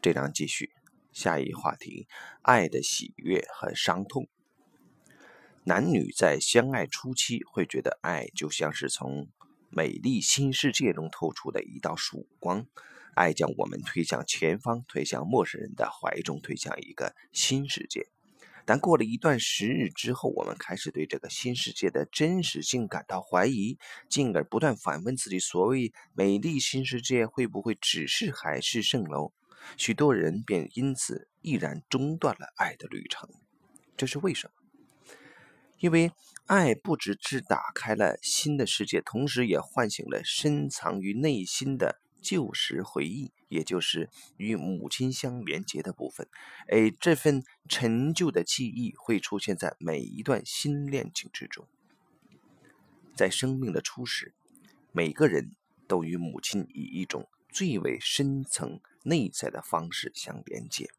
这章继续，下一话题：爱的喜悦和伤痛。男女在相爱初期会觉得爱就像是从美丽新世界中透出的一道曙光，爱将我们推向前方，推向陌生人的怀中，推向一个新世界。但过了一段时日之后，我们开始对这个新世界的真实性感到怀疑，进而不断反问自己：所谓美丽新世界会不会只是海市蜃楼？许多人便因此毅然中断了爱的旅程，这是为什么？因为爱不只是打开了新的世界，同时也唤醒了深藏于内心的旧时回忆，也就是与母亲相连接的部分。而这份陈旧的记忆会出现在每一段新恋情之中。在生命的初始，每个人都与母亲以一种最为深层。内在的方式相连接，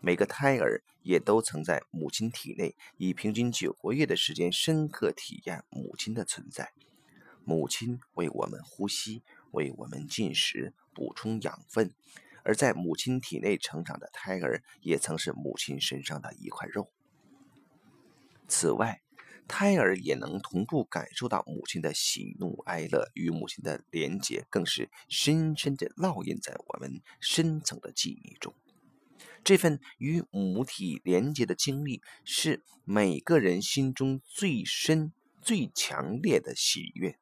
每个胎儿也都曾在母亲体内以平均九个月的时间深刻体验母亲的存在。母亲为我们呼吸，为我们进食，补充养分；而在母亲体内成长的胎儿，也曾是母亲身上的一块肉。此外，胎儿也能同步感受到母亲的喜怒哀乐，与母亲的连结更是深深的烙印在我们深层的记忆中。这份与母体连结的经历，是每个人心中最深、最强烈的喜悦。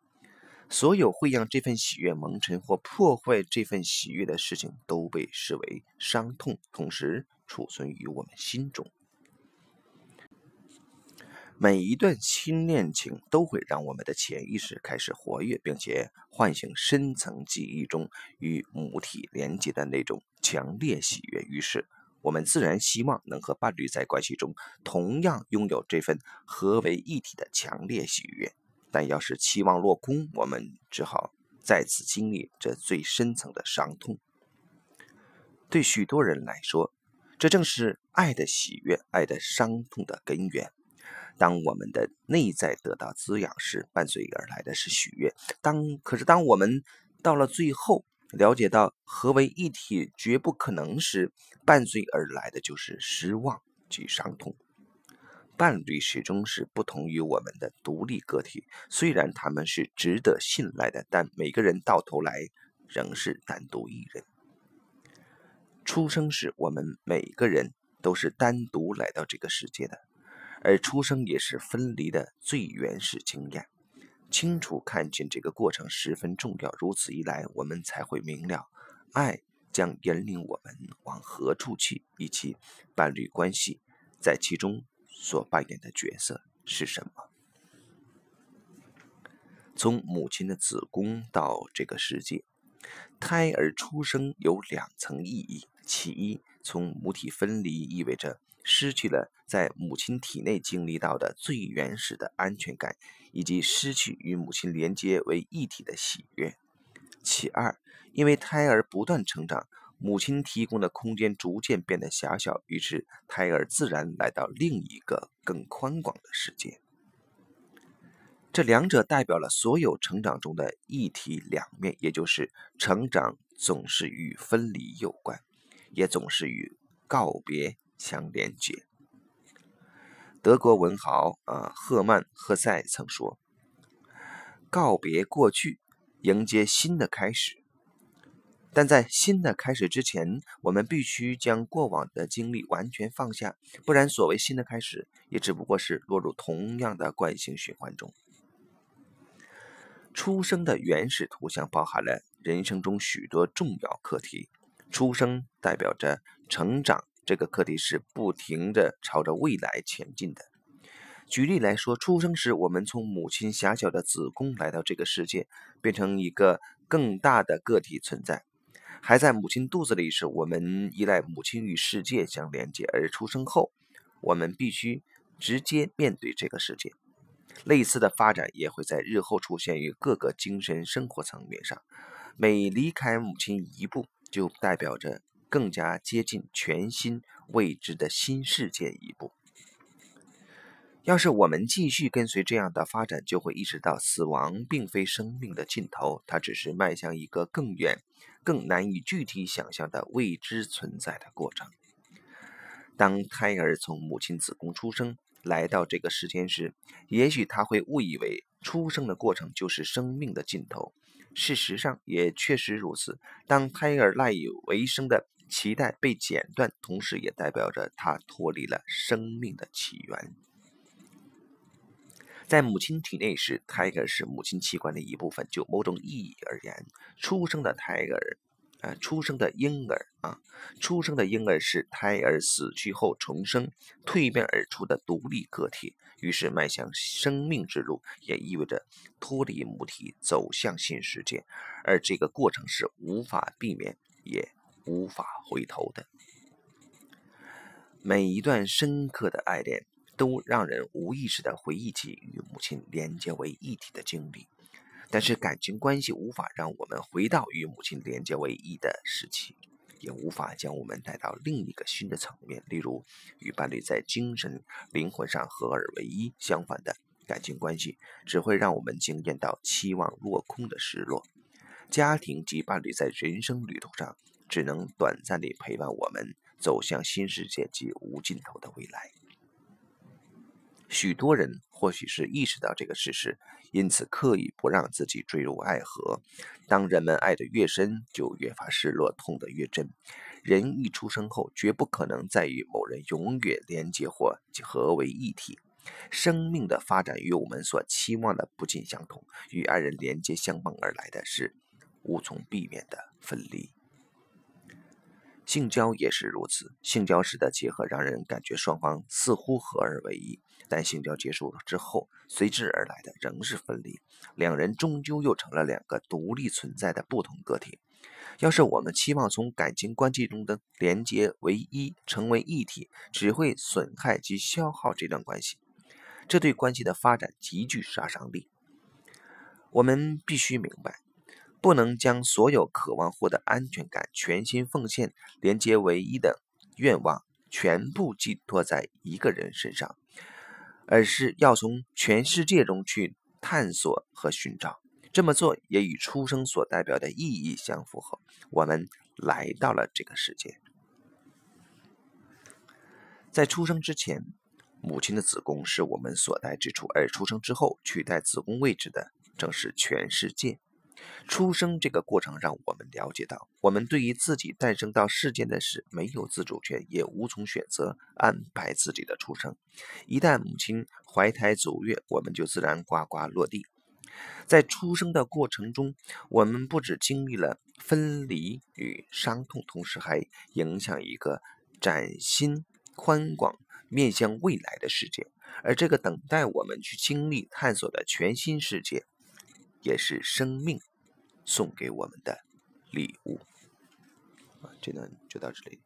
所有会让这份喜悦蒙尘或破坏这份喜悦的事情，都被视为伤痛，同时储存于我们心中。每一段新恋情都会让我们的潜意识开始活跃，并且唤醒深层记忆中与母体连接的那种强烈喜悦。于是，我们自然希望能和伴侣在关系中同样拥有这份合为一体的强烈喜悦。但要是期望落空，我们只好再次经历这最深层的伤痛。对许多人来说，这正是爱的喜悦、爱的伤痛的根源。当我们的内在得到滋养时，伴随而来的是喜悦。当可是当我们到了最后，了解到合为一体绝不可能时，伴随而来的就是失望及伤痛。伴侣始终是不同于我们的独立个体，虽然他们是值得信赖的，但每个人到头来仍是单独一人。出生时，我们每个人都是单独来到这个世界的。而出生也是分离的最原始经验，清楚看见这个过程十分重要。如此一来，我们才会明了，爱将引领我们往何处去，以及伴侣关系在其中所扮演的角色是什么。从母亲的子宫到这个世界，胎儿出生有两层意义：其一，从母体分离意味着。失去了在母亲体内经历到的最原始的安全感，以及失去与母亲连接为一体的喜悦。其二，因为胎儿不断成长，母亲提供的空间逐渐变得狭小，于是胎儿自然来到另一个更宽广的世界。这两者代表了所有成长中的一体两面，也就是成长总是与分离有关，也总是与告别。相连接。德国文豪啊，赫曼·赫塞曾说：“告别过去，迎接新的开始。但在新的开始之前，我们必须将过往的经历完全放下，不然，所谓新的开始，也只不过是落入同样的惯性循环中。”出生的原始图像包含了人生中许多重要课题。出生代表着成长。这个课题是不停地朝着未来前进的。举例来说，出生时我们从母亲狭小的子宫来到这个世界，变成一个更大的个体存在。还在母亲肚子里时，我们依赖母亲与世界相连接；而出生后，我们必须直接面对这个世界。类似的发展也会在日后出现于各个精神生活层面上。每离开母亲一步，就代表着。更加接近全新未知的新世界一步。要是我们继续跟随这样的发展，就会意识到死亡并非生命的尽头，它只是迈向一个更远、更难以具体想象的未知存在的过程。当胎儿从母亲子宫出生，来到这个世间时，也许他会误以为出生的过程就是生命的尽头。事实上，也确实如此。当胎儿赖以为生的脐带被剪断，同时也代表着他脱离了生命的起源。在母亲体内时，胎儿是母亲器官的一部分。就某种意义而言，出生的胎儿，啊，出生的婴儿啊，出生的婴儿是胎儿死去后重生、蜕变而出的独立个体，于是迈向生命之路，也意味着脱离母体，走向新世界。而这个过程是无法避免，也无法回头的。每一段深刻的爱恋。都让人无意识地回忆起与母亲连接为一体的经历，但是感情关系无法让我们回到与母亲连接为一的时期，也无法将我们带到另一个新的层面，例如与伴侣在精神、灵魂上合而为一。相反的，感情关系只会让我们惊艳到期望落空的失落。家庭及伴侣在人生旅途上只能短暂地陪伴我们走向新世界及无尽头的未来。许多人或许是意识到这个事实，因此刻意不让自己坠入爱河。当人们爱得越深，就越发失落，痛得越真。人一出生后，绝不可能再与某人永远连接或合为一体。生命的发展与我们所期望的不尽相同，与爱人连接相伴而来的是无从避免的分离。性交也是如此，性交时的结合让人感觉双方似乎合而为一，但性交结束之后，随之而来的仍是分离，两人终究又成了两个独立存在的不同个体。要是我们期望从感情关系中的连接为一，成为一体，只会损害及消耗这段关系，这对关系的发展极具杀伤力。我们必须明白。不能将所有渴望获得安全感、全心奉献、连接唯一的愿望全部寄托在一个人身上，而是要从全世界中去探索和寻找。这么做也与出生所代表的意义相符合。我们来到了这个世界，在出生之前，母亲的子宫是我们所在之处，而出生之后取代子宫位置的正是全世界。出生这个过程让我们了解到，我们对于自己诞生到世间的事没有自主权，也无从选择安排自己的出生。一旦母亲怀胎足月，我们就自然呱呱落地。在出生的过程中，我们不只经历了分离与伤痛，同时还影响一个崭新、宽广、面向未来的世界。而这个等待我们去经历、探索的全新世界，也是生命。送给我们的礼物啊，这段就到这里。